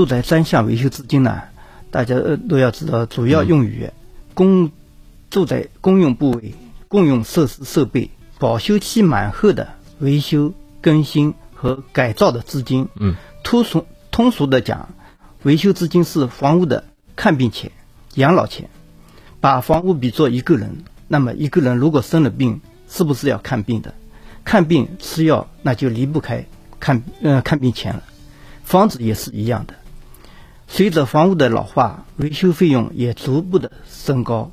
住宅专项维修资金呢，大家都要知道，主要用于公住宅公用部位、公用设施设备保修期满后的维修、更新和改造的资金。嗯，通俗通俗的讲，维修资金是房屋的看病钱、养老钱。把房屋比作一个人，那么一个人如果生了病，是不是要看病的？看病吃药，那就离不开看呃看病钱了。房子也是一样的，随着房屋的老化，维修费用也逐步的升高。